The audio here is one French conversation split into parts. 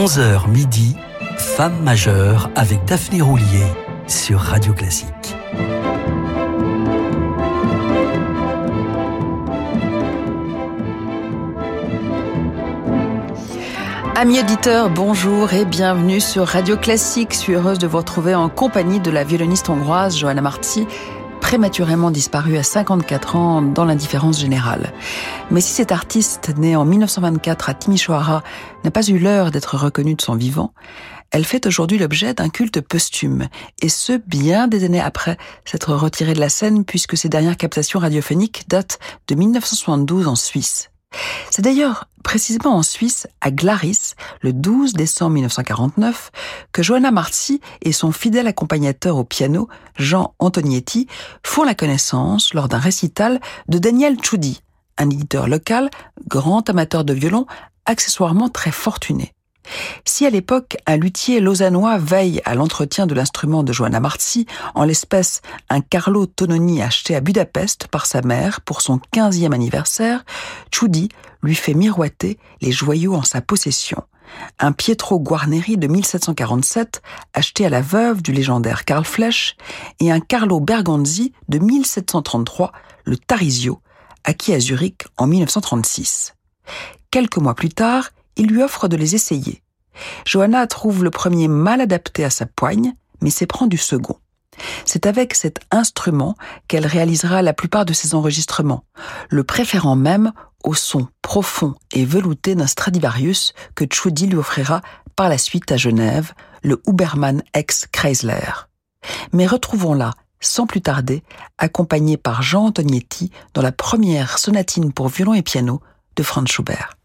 11h midi, Femme majeure avec Daphné Roulier sur Radio Classique. Amis auditeurs, bonjour et bienvenue sur Radio Classique. Je suis heureuse de vous retrouver en compagnie de la violoniste hongroise Johanna Marti, prématurément disparue à 54 ans dans l'indifférence générale. Mais si cet artiste, né en 1924 à Timișoara, n'a pas eu l'heure d'être reconnu de son vivant, elle fait aujourd'hui l'objet d'un culte posthume, et ce, bien des années après s'être retirée de la scène puisque ses dernières captations radiophoniques datent de 1972 en Suisse. C'est d'ailleurs précisément en Suisse, à Glaris, le 12 décembre 1949, que Johanna Marzi et son fidèle accompagnateur au piano, Jean Antonietti, font la connaissance lors d'un récital de Daniel Tchoudi, un éditeur local, grand amateur de violon, accessoirement très fortuné. Si à l'époque un luthier lausannois veille à l'entretien de l'instrument de Johanna Marzi, en l'espèce un Carlo Tononi acheté à Budapest par sa mère pour son 15e anniversaire, Tchoudi lui fait miroiter les joyaux en sa possession. Un Pietro Guarneri de 1747 acheté à la veuve du légendaire Karl Flesch et un Carlo Berganzi de 1733, le Tarisio, acquis à Zurich en 1936. Quelques mois plus tard, il lui offre de les essayer. Johanna trouve le premier mal adapté à sa poigne, mais s'éprend du second. C'est avec cet instrument qu'elle réalisera la plupart de ses enregistrements, le préférant même au son profond et velouté d'un Stradivarius que Tchoudi lui offrira par la suite à Genève, le Huberman ex Chrysler. Mais retrouvons-la, sans plus tarder, accompagnée par Jean Antonietti dans la première sonatine pour violon et piano de Franz Schubert.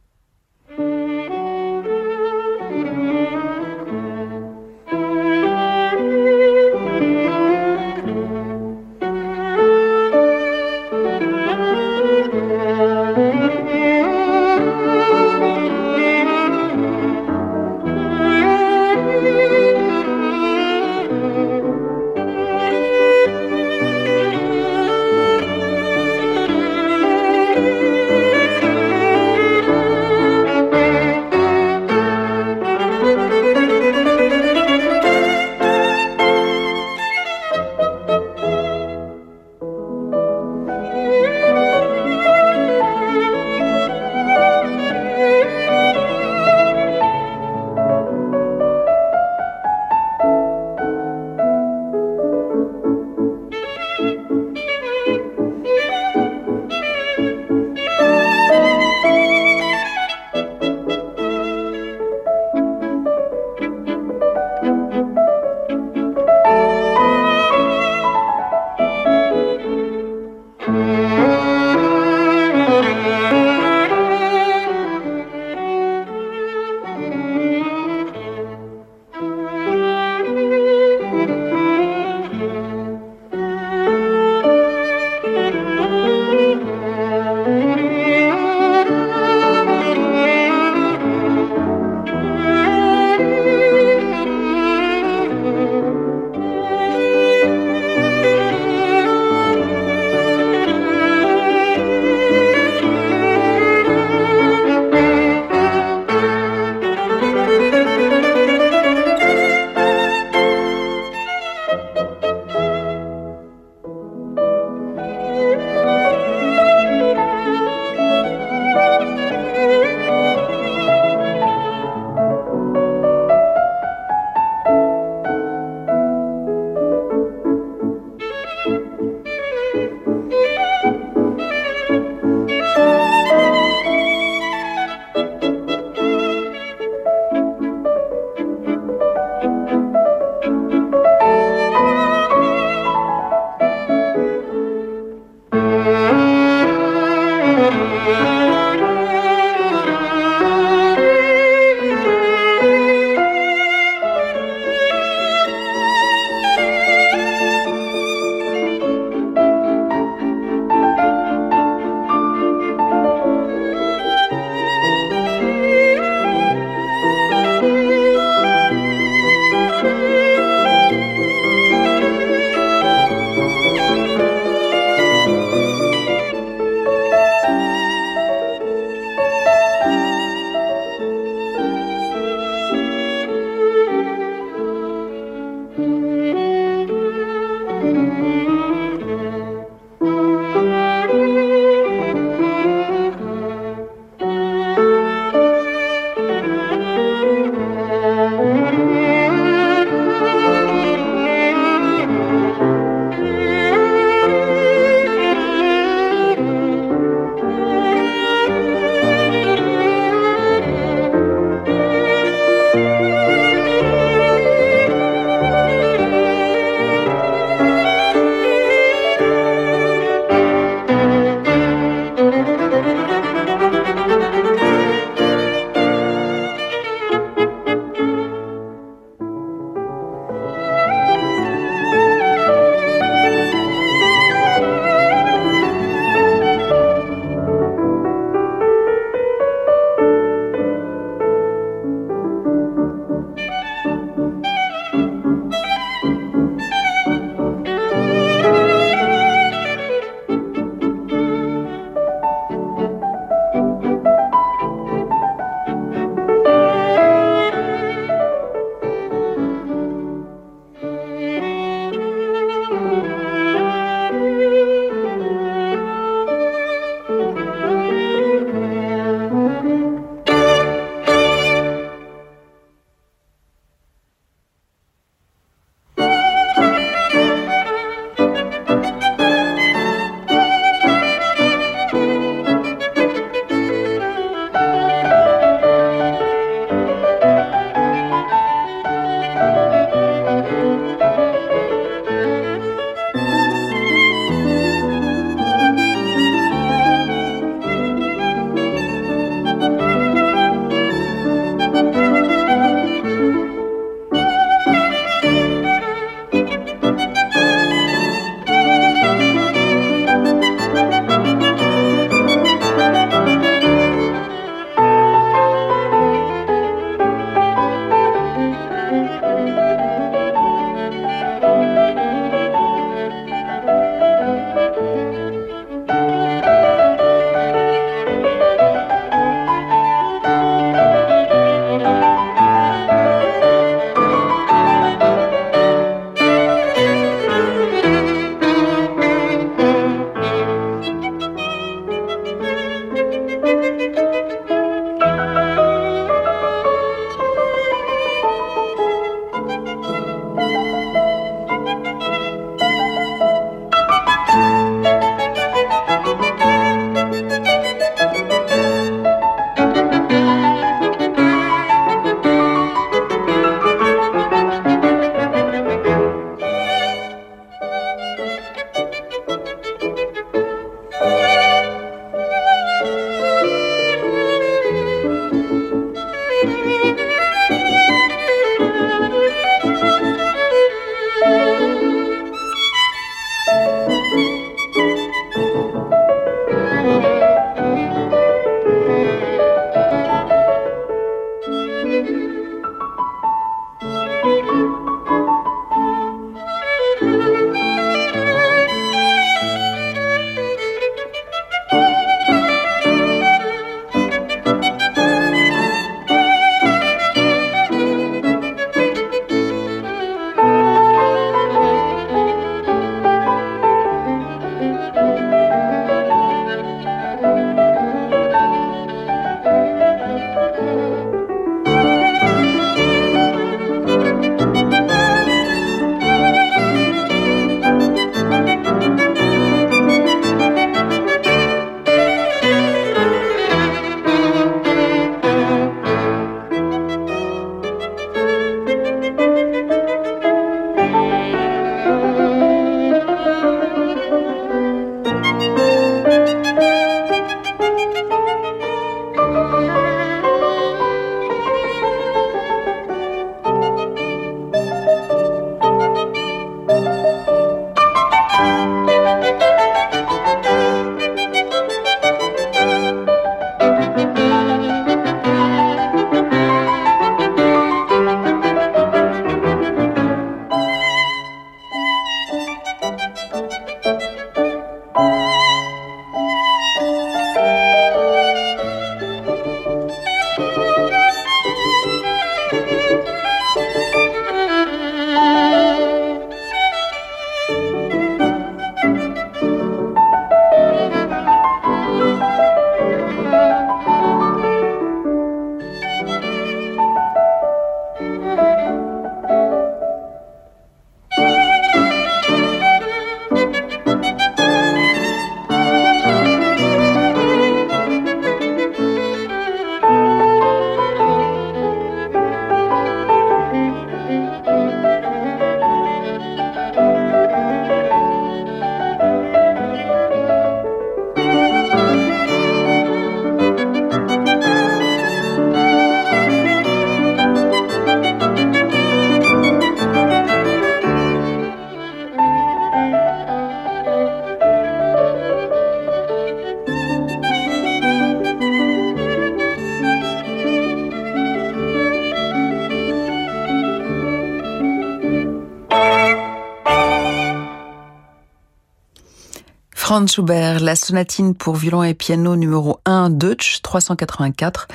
La sonatine pour violon et piano numéro 1 Deutsch 384,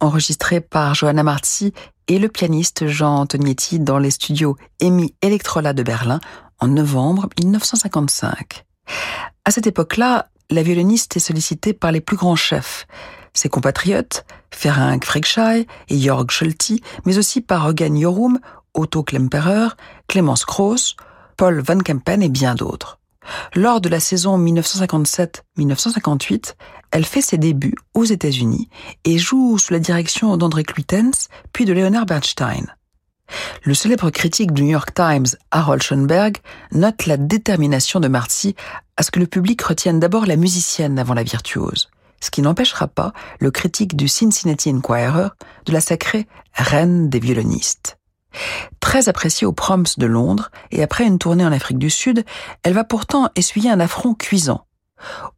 enregistrée par Johanna Marzi et le pianiste Jean Antonietti dans les studios EMI Electrola de Berlin en novembre 1955. À cette époque-là, la violoniste est sollicitée par les plus grands chefs, ses compatriotes, Ferenc Frickschei et Jörg Scholti, mais aussi par Eugen Jorum, Otto Klemperer, Clemens Krauss, Paul Van Kempen et bien d'autres. Lors de la saison 1957-1958, elle fait ses débuts aux États-Unis et joue sous la direction d'André Cluitens puis de Leonard Bernstein. Le célèbre critique du New York Times, Harold Schoenberg, note la détermination de Marcy à ce que le public retienne d'abord la musicienne avant la virtuose, ce qui n'empêchera pas le critique du Cincinnati Enquirer de la sacrer reine des violonistes. Très appréciée aux Proms de Londres et après une tournée en Afrique du Sud, elle va pourtant essuyer un affront cuisant.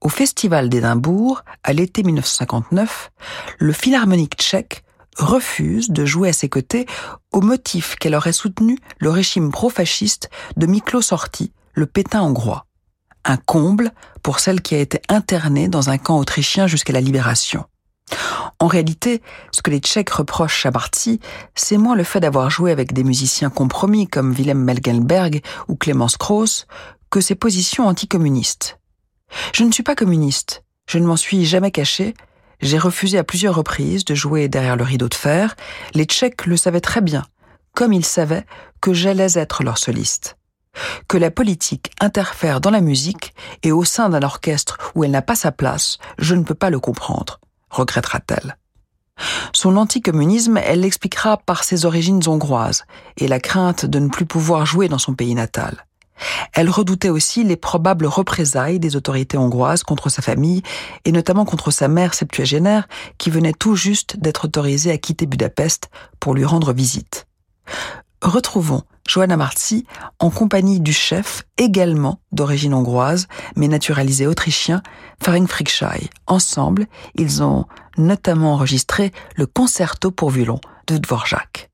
Au Festival d'Édimbourg, à l'été 1959, le philharmonique tchèque refuse de jouer à ses côtés au motif qu'elle aurait soutenu le régime pro-fasciste de Miklos Horthy, le pétain hongrois. Un comble pour celle qui a été internée dans un camp autrichien jusqu'à la libération. En réalité, ce que les Tchèques reprochent à Barty, c'est moins le fait d'avoir joué avec des musiciens compromis comme Willem Melgenberg ou Clemens Krauss que ses positions anticommunistes. Je ne suis pas communiste, je ne m'en suis jamais caché, j'ai refusé à plusieurs reprises de jouer derrière le rideau de fer, les Tchèques le savaient très bien, comme ils savaient que j'allais être leur soliste. Que la politique interfère dans la musique et au sein d'un orchestre où elle n'a pas sa place, je ne peux pas le comprendre regrettera-t-elle. Son anticommunisme, elle l'expliquera par ses origines hongroises et la crainte de ne plus pouvoir jouer dans son pays natal. Elle redoutait aussi les probables représailles des autorités hongroises contre sa famille et notamment contre sa mère septuagénaire qui venait tout juste d'être autorisée à quitter Budapest pour lui rendre visite. Retrouvons Johanna Marzi en compagnie du chef, également d'origine hongroise, mais naturalisé autrichien, Ferenc Frickschei. Ensemble, ils ont notamment enregistré le concerto pour violon de Dvorak.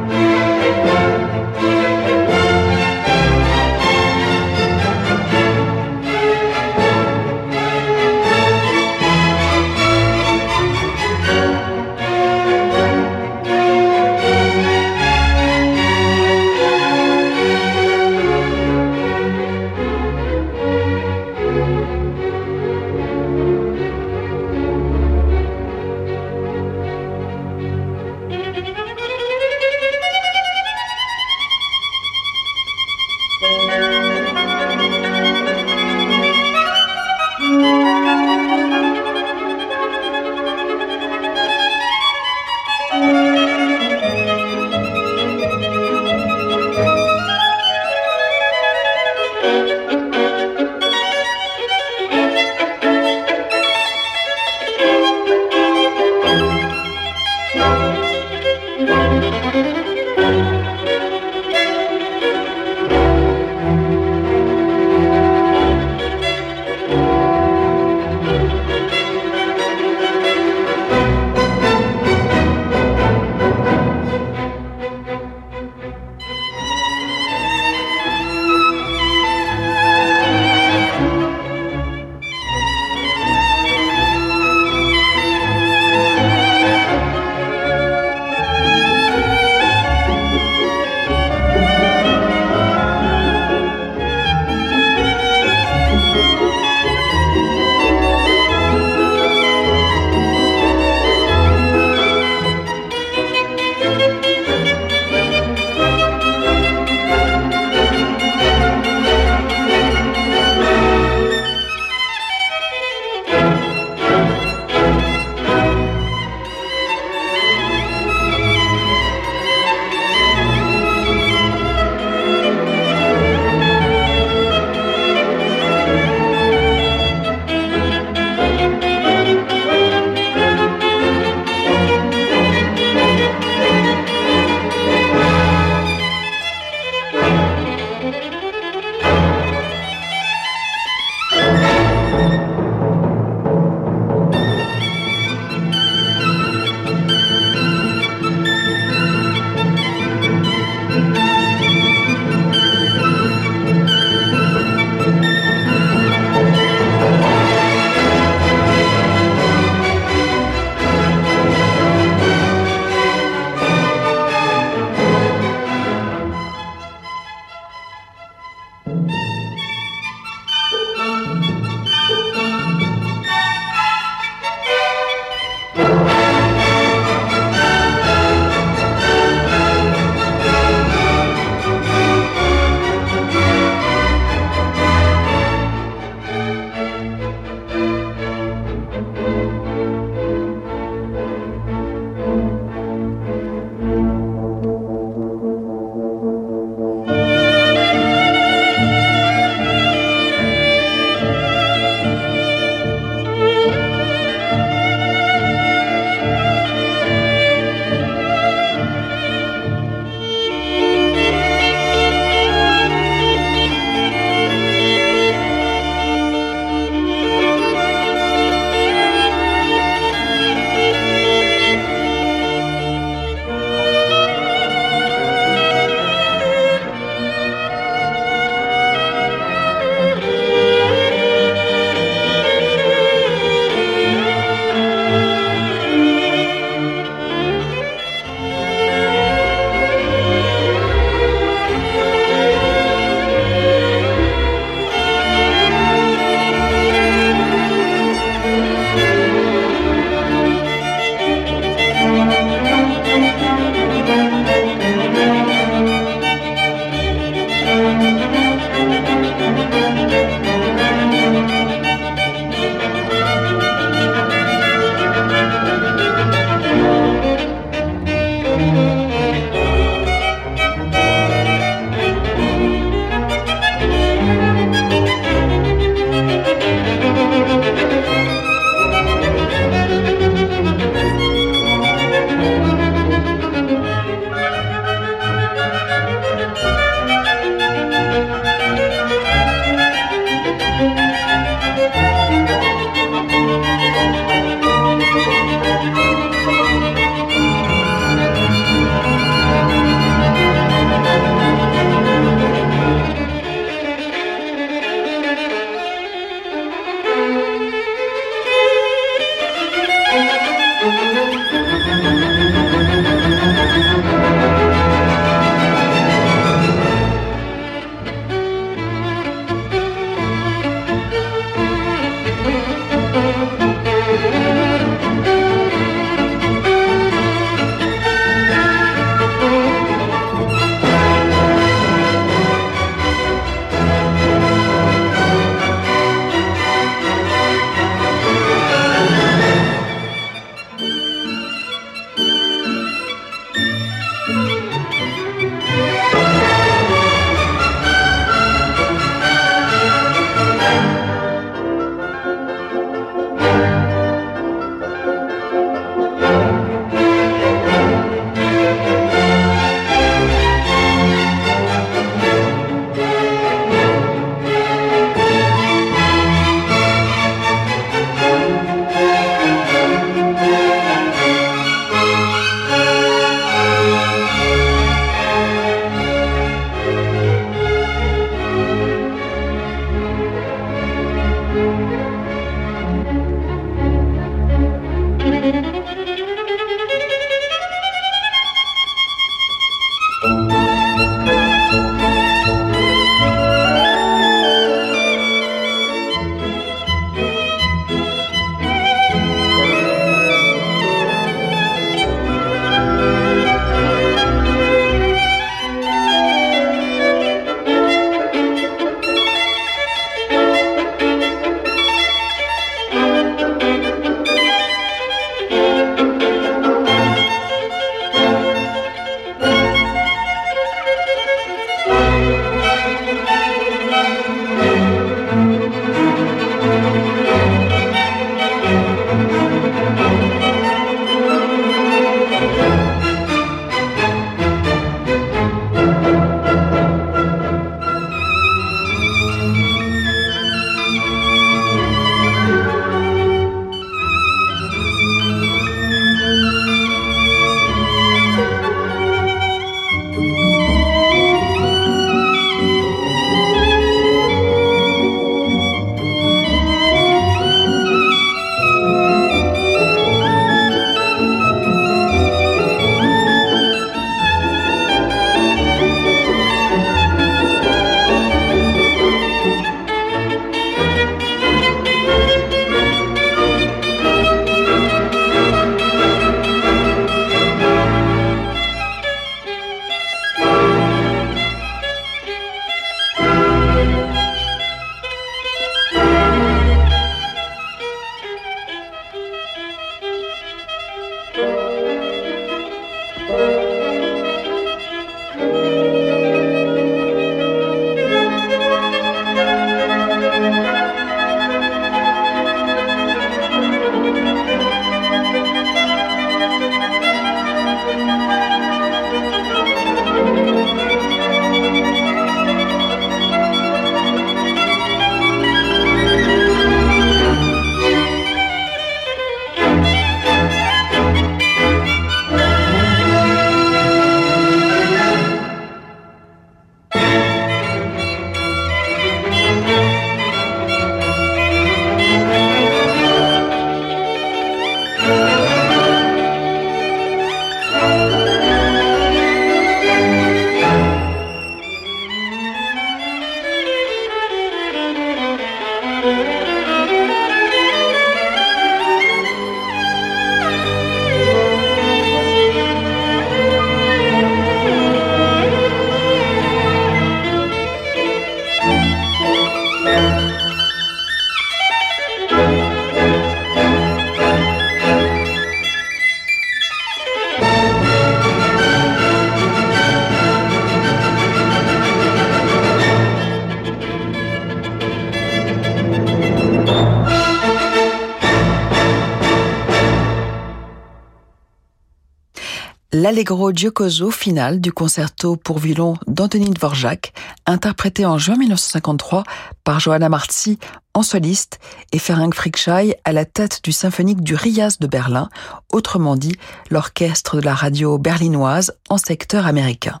l'Allegro Giocoso final du concerto pour violon d'Anthony Dvorak, interprété en juin 1953 par Johanna Marzi en soliste et Ferenc Frickschei à la tête du symphonique du Rias de Berlin, autrement dit l'orchestre de la radio berlinoise en secteur américain.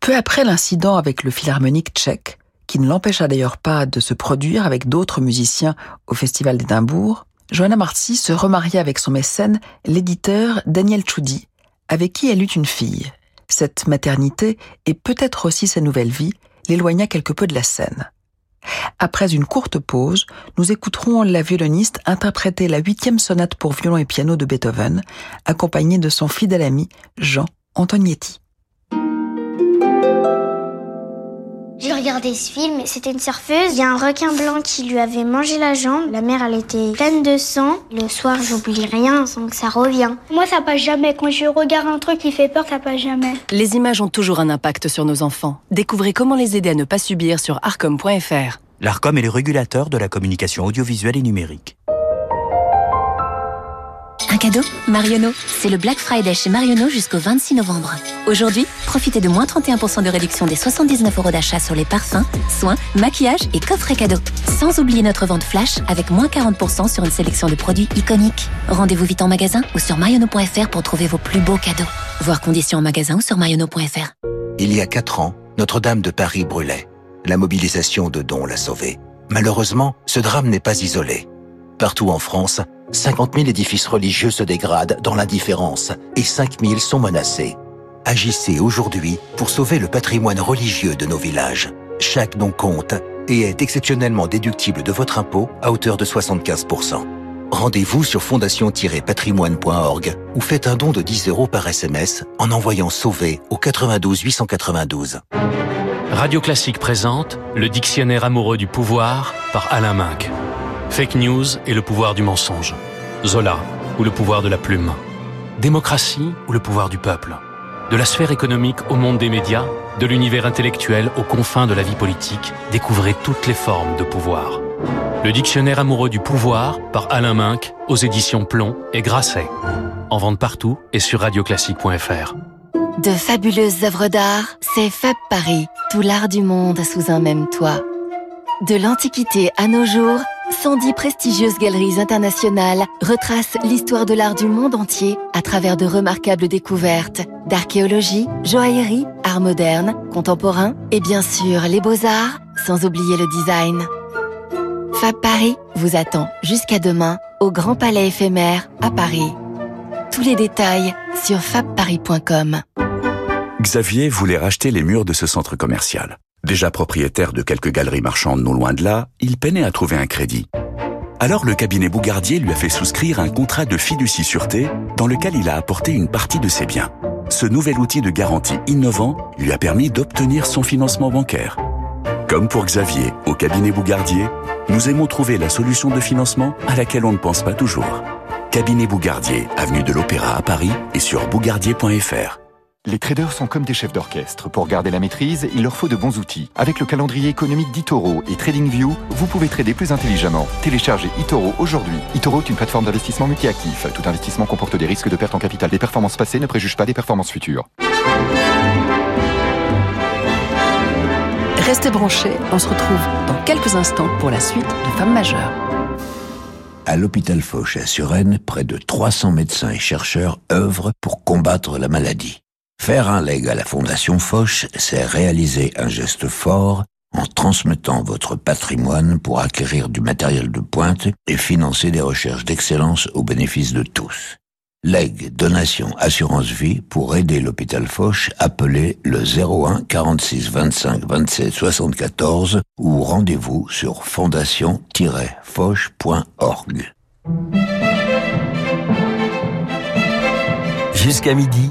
Peu après l'incident avec le philharmonique tchèque, qui ne l'empêcha d'ailleurs pas de se produire avec d'autres musiciens au Festival d'Édimbourg, Johanna Marzi se remaria avec son mécène, l'éditeur Daniel Choudi, avec qui elle eut une fille. Cette maternité, et peut-être aussi sa nouvelle vie, l'éloigna quelque peu de la scène. Après une courte pause, nous écouterons la violoniste interpréter la huitième sonate pour violon et piano de Beethoven, accompagnée de son fidèle ami Jean Antonietti. J'ai regardé ce film, c'était une surfeuse. Il y a un requin blanc qui lui avait mangé la jambe. La mère, elle était pleine de sang. Le soir, j'oublie rien sans que ça revient. Moi, ça passe jamais. Quand je regarde un truc qui fait peur, ça passe jamais. Les images ont toujours un impact sur nos enfants. Découvrez comment les aider à ne pas subir sur arcom.fr. L'ARCOM est le régulateur de la communication audiovisuelle et numérique. Cadeau Marionneau. C'est le Black Friday chez Marionneau jusqu'au 26 novembre. Aujourd'hui, profitez de moins 31% de réduction des 79 euros d'achat sur les parfums, soins, maquillage et coffrets cadeaux. Sans oublier notre vente flash avec moins 40% sur une sélection de produits iconiques. Rendez-vous vite en magasin ou sur marionneau.fr pour trouver vos plus beaux cadeaux. Voir conditions en magasin ou sur marionneau.fr. Il y a 4 ans, Notre-Dame de Paris brûlait. La mobilisation de dons l'a sauvée. Malheureusement, ce drame n'est pas isolé. Partout en France, 50 000 édifices religieux se dégradent dans l'indifférence et 5 000 sont menacés. Agissez aujourd'hui pour sauver le patrimoine religieux de nos villages. Chaque don compte et est exceptionnellement déductible de votre impôt à hauteur de 75%. Rendez-vous sur fondation-patrimoine.org ou faites un don de 10 euros par SMS en envoyant Sauver au 92 892. Radio Classique présente Le dictionnaire amoureux du pouvoir par Alain Minck. Fake news et le pouvoir du mensonge. Zola ou le pouvoir de la plume. Démocratie ou le pouvoir du peuple. De la sphère économique au monde des médias, de l'univers intellectuel aux confins de la vie politique, découvrez toutes les formes de pouvoir. Le dictionnaire amoureux du pouvoir par Alain Minck aux éditions Plomb et Grasset. En vente partout et sur radioclassique.fr. De fabuleuses œuvres d'art, c'est Fab Paris, tout l'art du monde sous un même toit. De l'Antiquité à nos jours, 110 prestigieuses galeries internationales retracent l'histoire de l'art du monde entier à travers de remarquables découvertes d'archéologie, joaillerie, art moderne, contemporain et bien sûr les beaux-arts, sans oublier le design. Fab Paris vous attend jusqu'à demain au Grand Palais éphémère à Paris. Tous les détails sur fabparis.com. Xavier voulait racheter les murs de ce centre commercial. Déjà propriétaire de quelques galeries marchandes non loin de là, il peinait à trouver un crédit. Alors le cabinet Bougardier lui a fait souscrire un contrat de fiducie sûreté dans lequel il a apporté une partie de ses biens. Ce nouvel outil de garantie innovant lui a permis d'obtenir son financement bancaire. Comme pour Xavier au cabinet Bougardier, nous aimons trouver la solution de financement à laquelle on ne pense pas toujours. Cabinet Bougardier, avenue de l'Opéra à Paris et sur bougardier.fr. Les traders sont comme des chefs d'orchestre. Pour garder la maîtrise, il leur faut de bons outils. Avec le calendrier économique d'Itoro et TradingView, vous pouvez trader plus intelligemment. Téléchargez Itoro aujourd'hui. Itoro est une plateforme d'investissement multi-actif. Tout investissement comporte des risques de perte en capital. Les performances passées ne préjugent pas des performances futures. Restez branchés, on se retrouve dans quelques instants pour la suite de Femmes majeures. À l'hôpital Foch à Suresnes, près de 300 médecins et chercheurs œuvrent pour combattre la maladie. Faire un leg à la Fondation Foch, c'est réaliser un geste fort en transmettant votre patrimoine pour acquérir du matériel de pointe et financer des recherches d'excellence au bénéfice de tous. Leg, donation, assurance vie, pour aider l'hôpital Foch, appelez le 01 46 25 27 74 ou rendez-vous sur fondation-foch.org. Jusqu'à midi,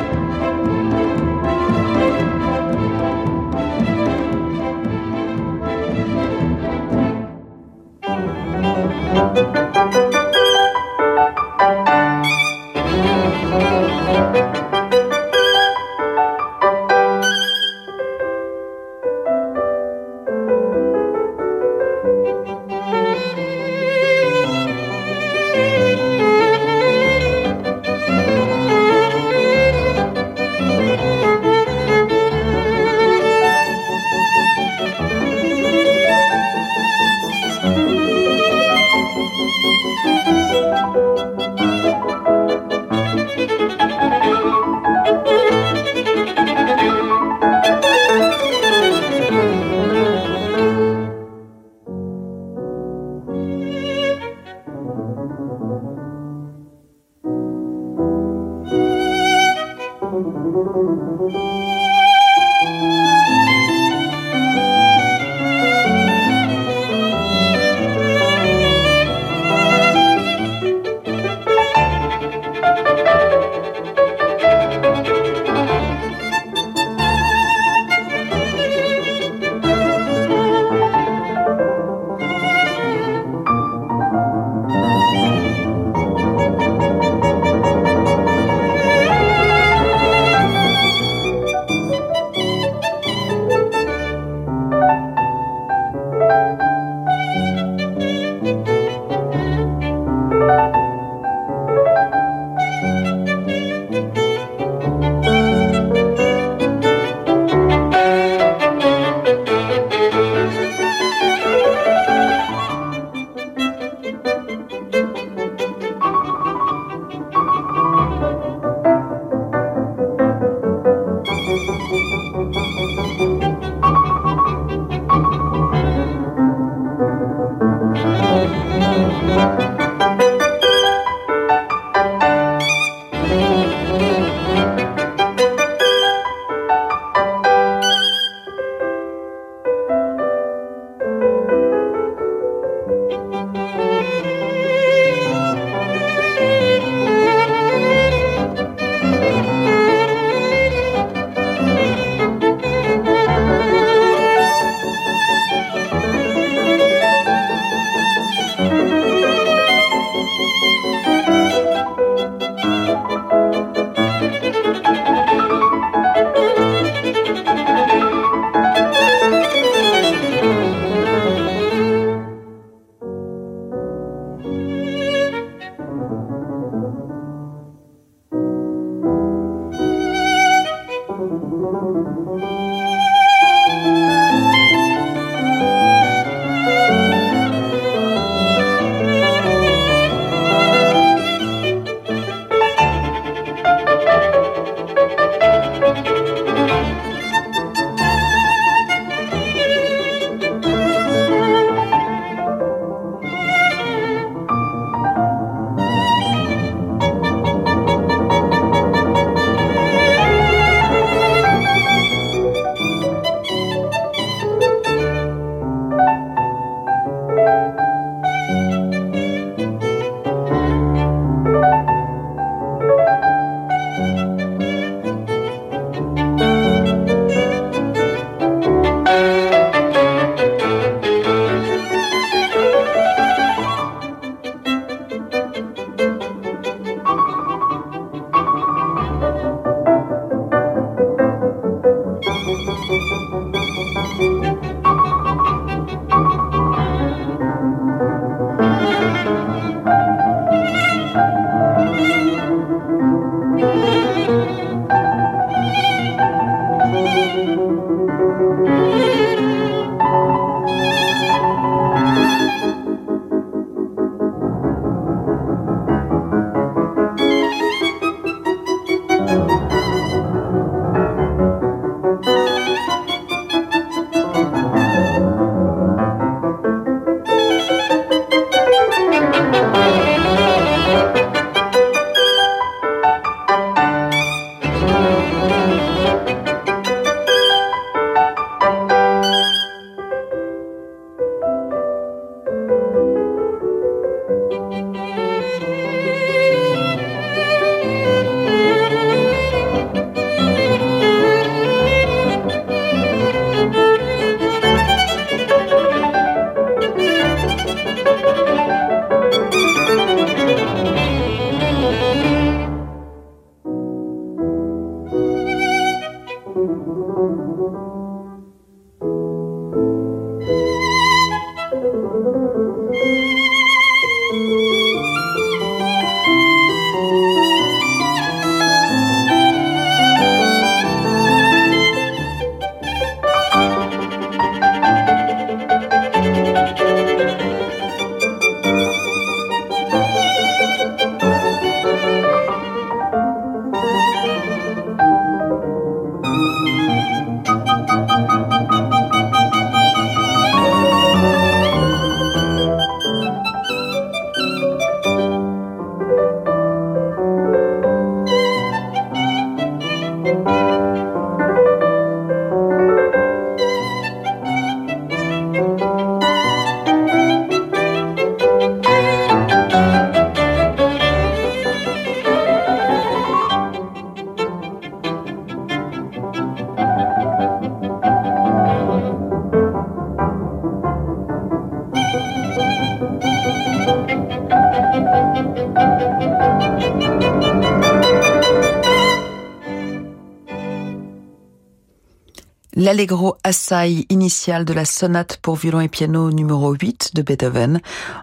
L'allegro assai initial de la sonate pour violon et piano numéro 8 de Beethoven,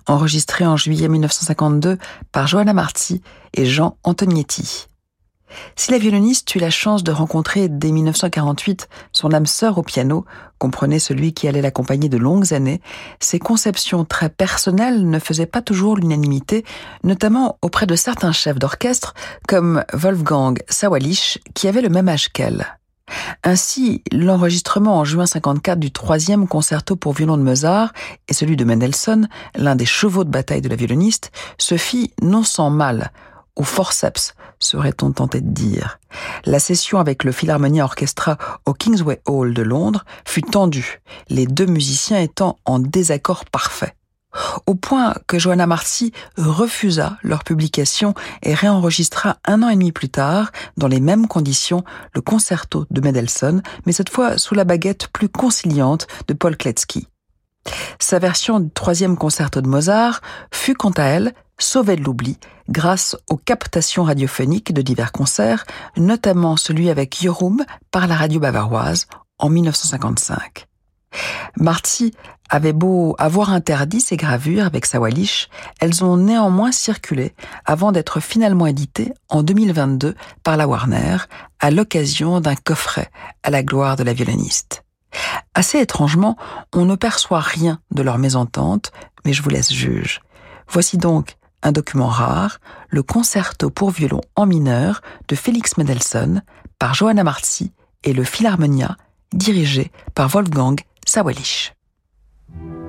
enregistré en juillet 1952 par Johanna Marti et Jean Antonietti. Si la violoniste eut la chance de rencontrer dès 1948 son âme sœur au piano, comprenait celui qui allait l'accompagner de longues années, ses conceptions très personnelles ne faisaient pas toujours l'unanimité, notamment auprès de certains chefs d'orchestre comme Wolfgang Sawalisch qui avait le même âge qu'elle. Ainsi, l'enregistrement en juin 54 du troisième concerto pour violon de Mozart et celui de Mendelssohn, l'un des chevaux de bataille de la violoniste, se fit non sans mal, au forceps, serait-on tenté de dire. La session avec le Philharmonia Orchestra au Kingsway Hall de Londres fut tendue, les deux musiciens étant en désaccord parfait au point que Johanna Marcy refusa leur publication et réenregistra un an et demi plus tard, dans les mêmes conditions, le concerto de Mendelssohn, mais cette fois sous la baguette plus conciliante de Paul Kletsky. Sa version du troisième concerto de Mozart fut quant à elle sauvée de l'oubli grâce aux captations radiophoniques de divers concerts, notamment celui avec Jörum par la radio bavaroise en 1955. Marty avait beau avoir interdit ces gravures avec sa Walish, elles ont néanmoins circulé avant d'être finalement éditées en 2022 par la Warner à l'occasion d'un coffret à la gloire de la violoniste. Assez étrangement, on ne perçoit rien de leur mésentente, mais je vous laisse juge. Voici donc un document rare, le concerto pour violon en mineur de Félix Mendelssohn par Johanna Marzi et le Philharmonia dirigé par Wolfgang Sawalish. le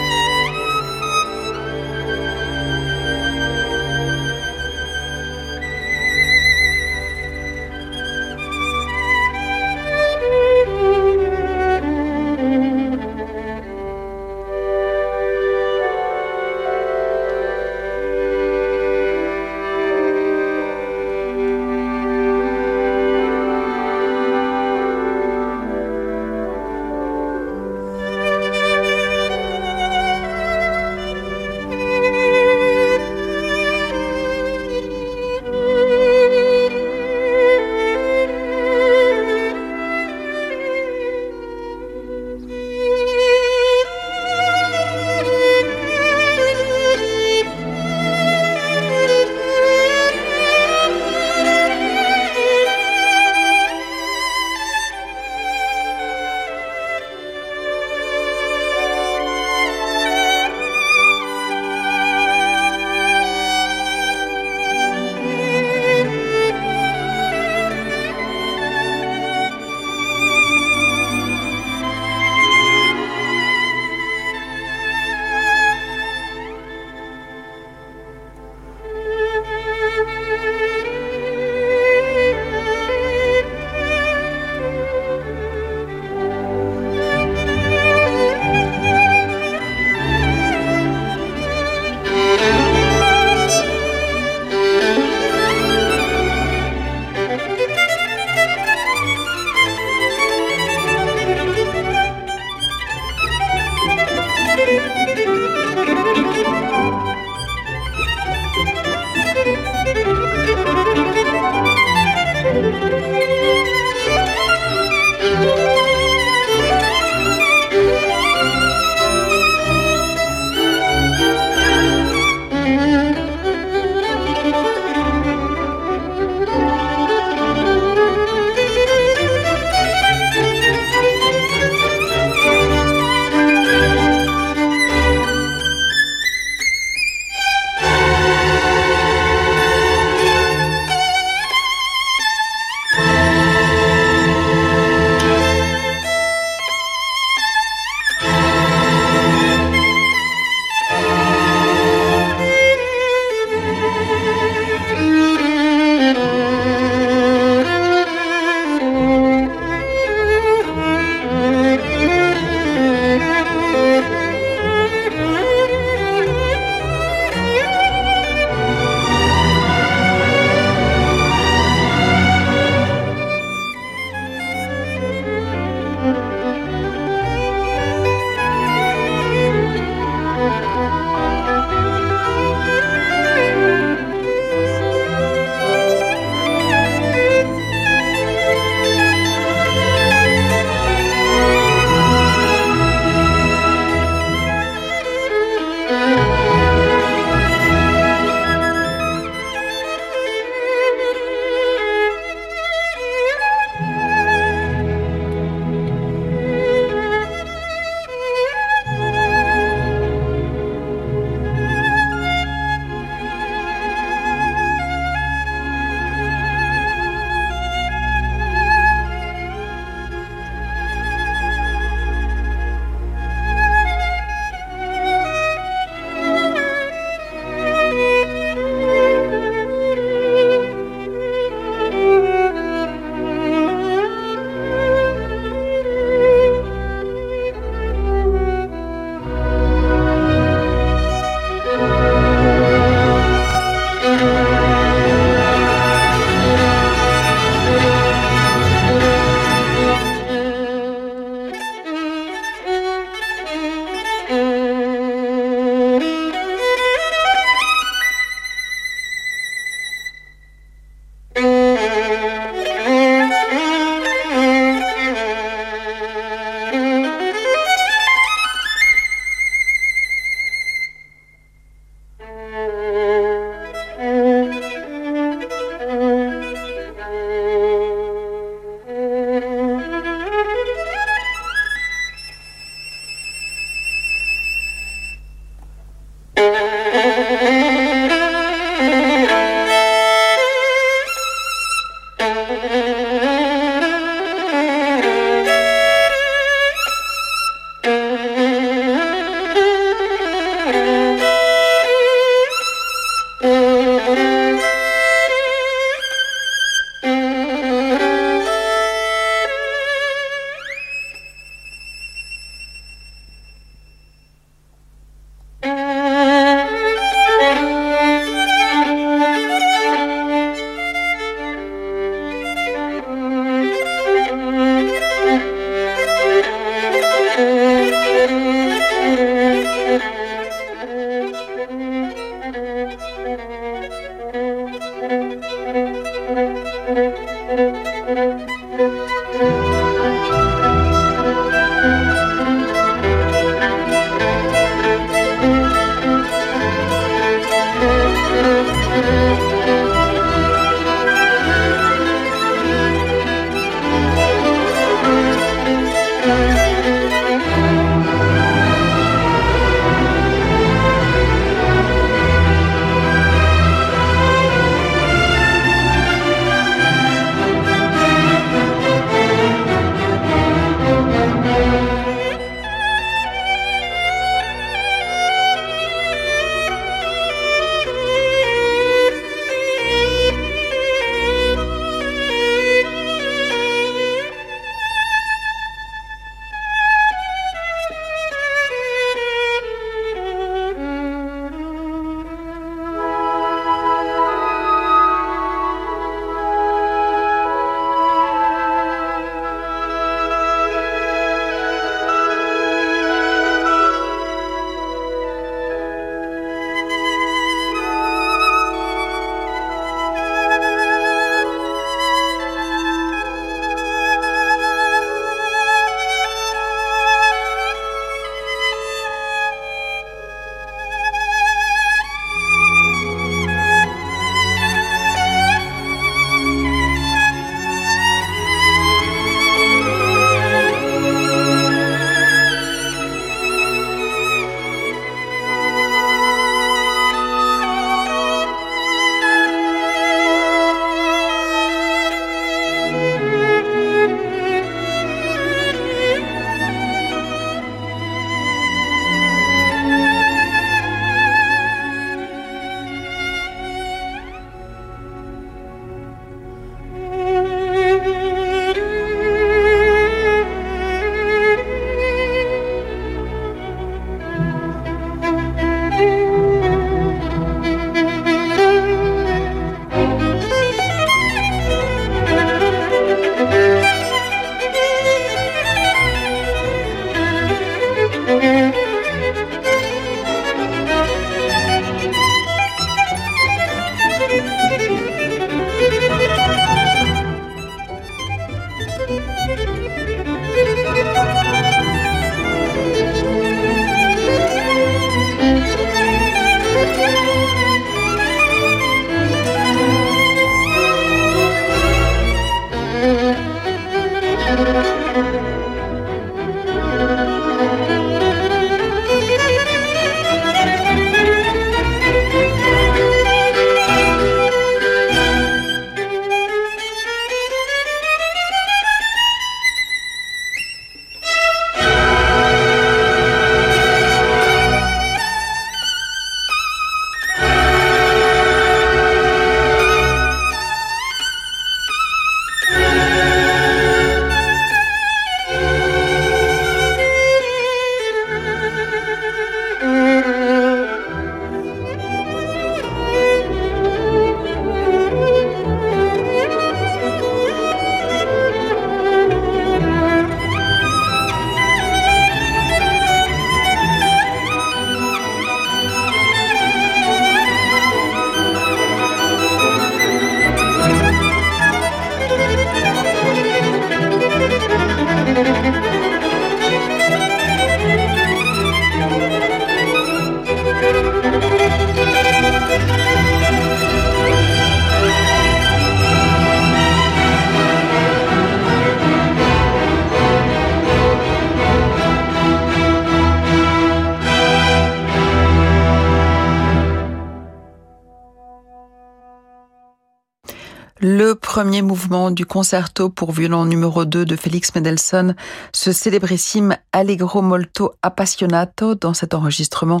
premier mouvement du concerto pour violon numéro 2 de Félix Mendelssohn, ce célébrissime Allegro molto appassionato dans cet enregistrement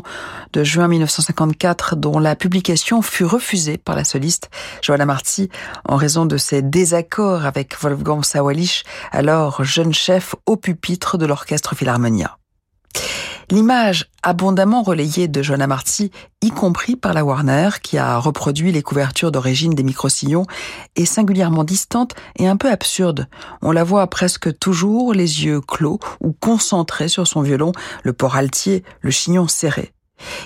de juin 1954 dont la publication fut refusée par la soliste Johanna Marti en raison de ses désaccords avec Wolfgang Sawalisch, alors jeune chef au pupitre de l'orchestre Philharmonia. L'image abondamment relayée de Joanna Marty, y compris par la Warner, qui a reproduit les couvertures d'origine des microsillons, est singulièrement distante et un peu absurde. On la voit presque toujours les yeux clos ou concentrés sur son violon, le port altier, le chignon serré.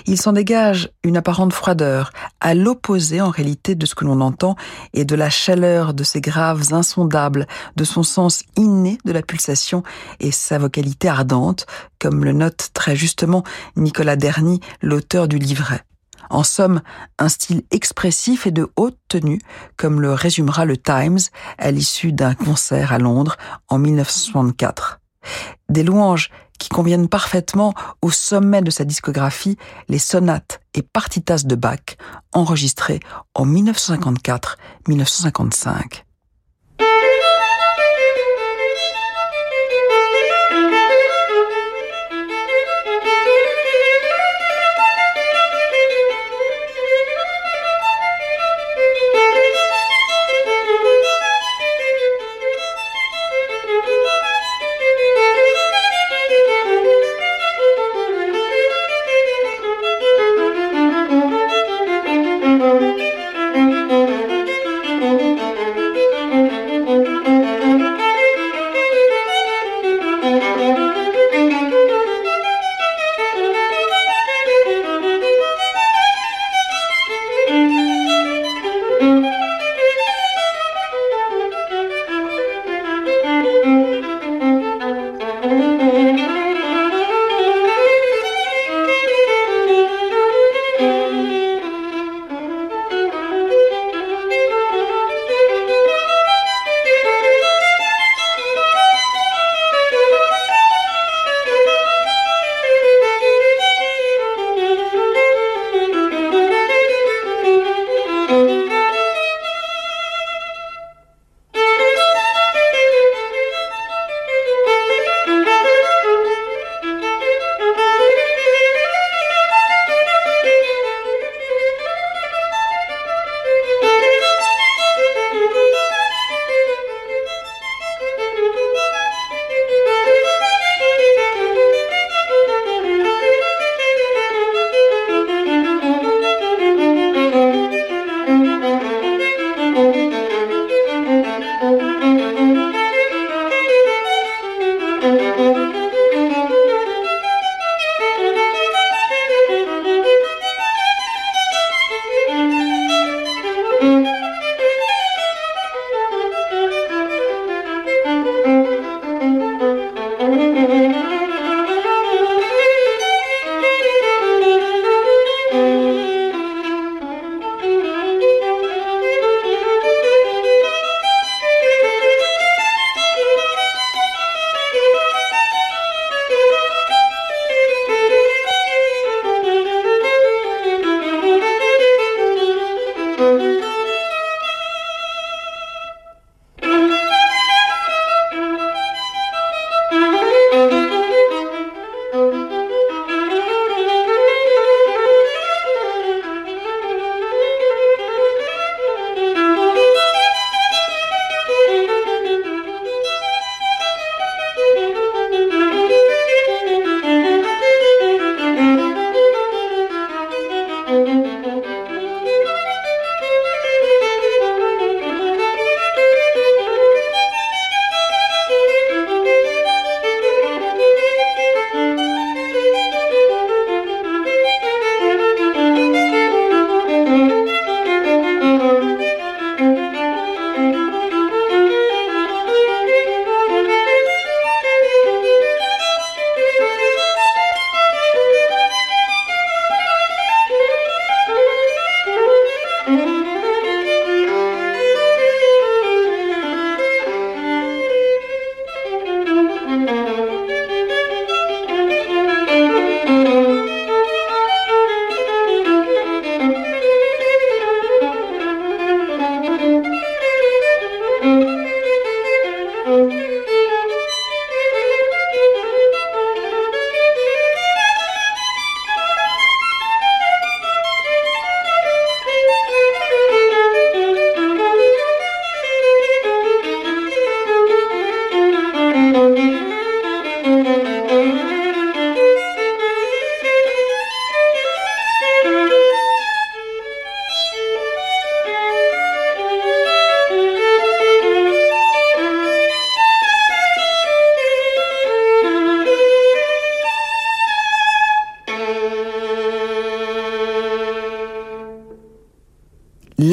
Il s'en dégage une apparente froideur, à l'opposé en réalité de ce que l'on entend et de la chaleur de ses graves insondables, de son sens inné de la pulsation et sa vocalité ardente, comme le note très justement Nicolas Derny, l'auteur du livret. En somme, un style expressif et de haute tenue, comme le résumera le Times à l'issue d'un concert à Londres en 1964. Des louanges qui conviennent parfaitement au sommet de sa discographie, les sonates et partitas de Bach, enregistrées en 1954-1955.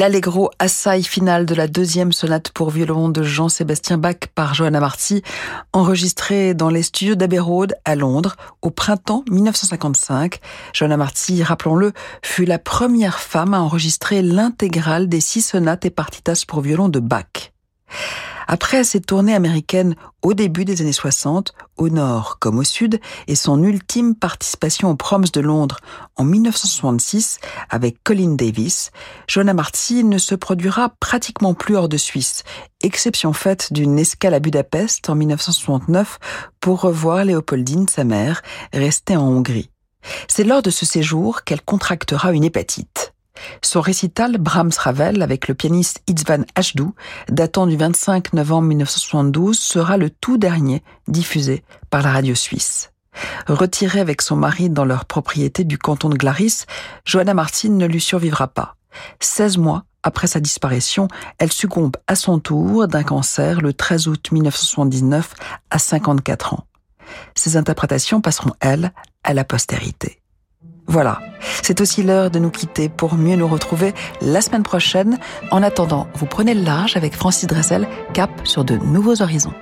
L'allegro Assai finale de la deuxième sonate pour violon de Jean-Sébastien Bach par Johanna Marty, enregistrée dans les studios d'Abbey Road à Londres au printemps 1955. Johanna Marty, rappelons-le, fut la première femme à enregistrer l'intégrale des six sonates et partitas pour violon de Bach. Après ses tournées américaines au début des années 60, au nord comme au sud, et son ultime participation aux Proms de Londres en 1966 avec Colin Davis, Joanna Marty ne se produira pratiquement plus hors de Suisse, exception faite d'une escale à Budapest en 1969 pour revoir Léopoldine, sa mère, restée en Hongrie. C'est lors de ce séjour qu'elle contractera une hépatite. Son récital Brahms Ravel avec le pianiste Itzvan Ashdou, datant du 25 novembre 1972, sera le tout dernier diffusé par la radio suisse. Retirée avec son mari dans leur propriété du canton de Glaris, Johanna Martin ne lui survivra pas. 16 mois après sa disparition, elle succombe à son tour d'un cancer le 13 août 1979 à 54 ans. Ses interprétations passeront, elles, à la postérité. Voilà, c'est aussi l'heure de nous quitter pour mieux nous retrouver la semaine prochaine. En attendant, vous prenez le large avec Francis Dressel, cap sur de nouveaux horizons.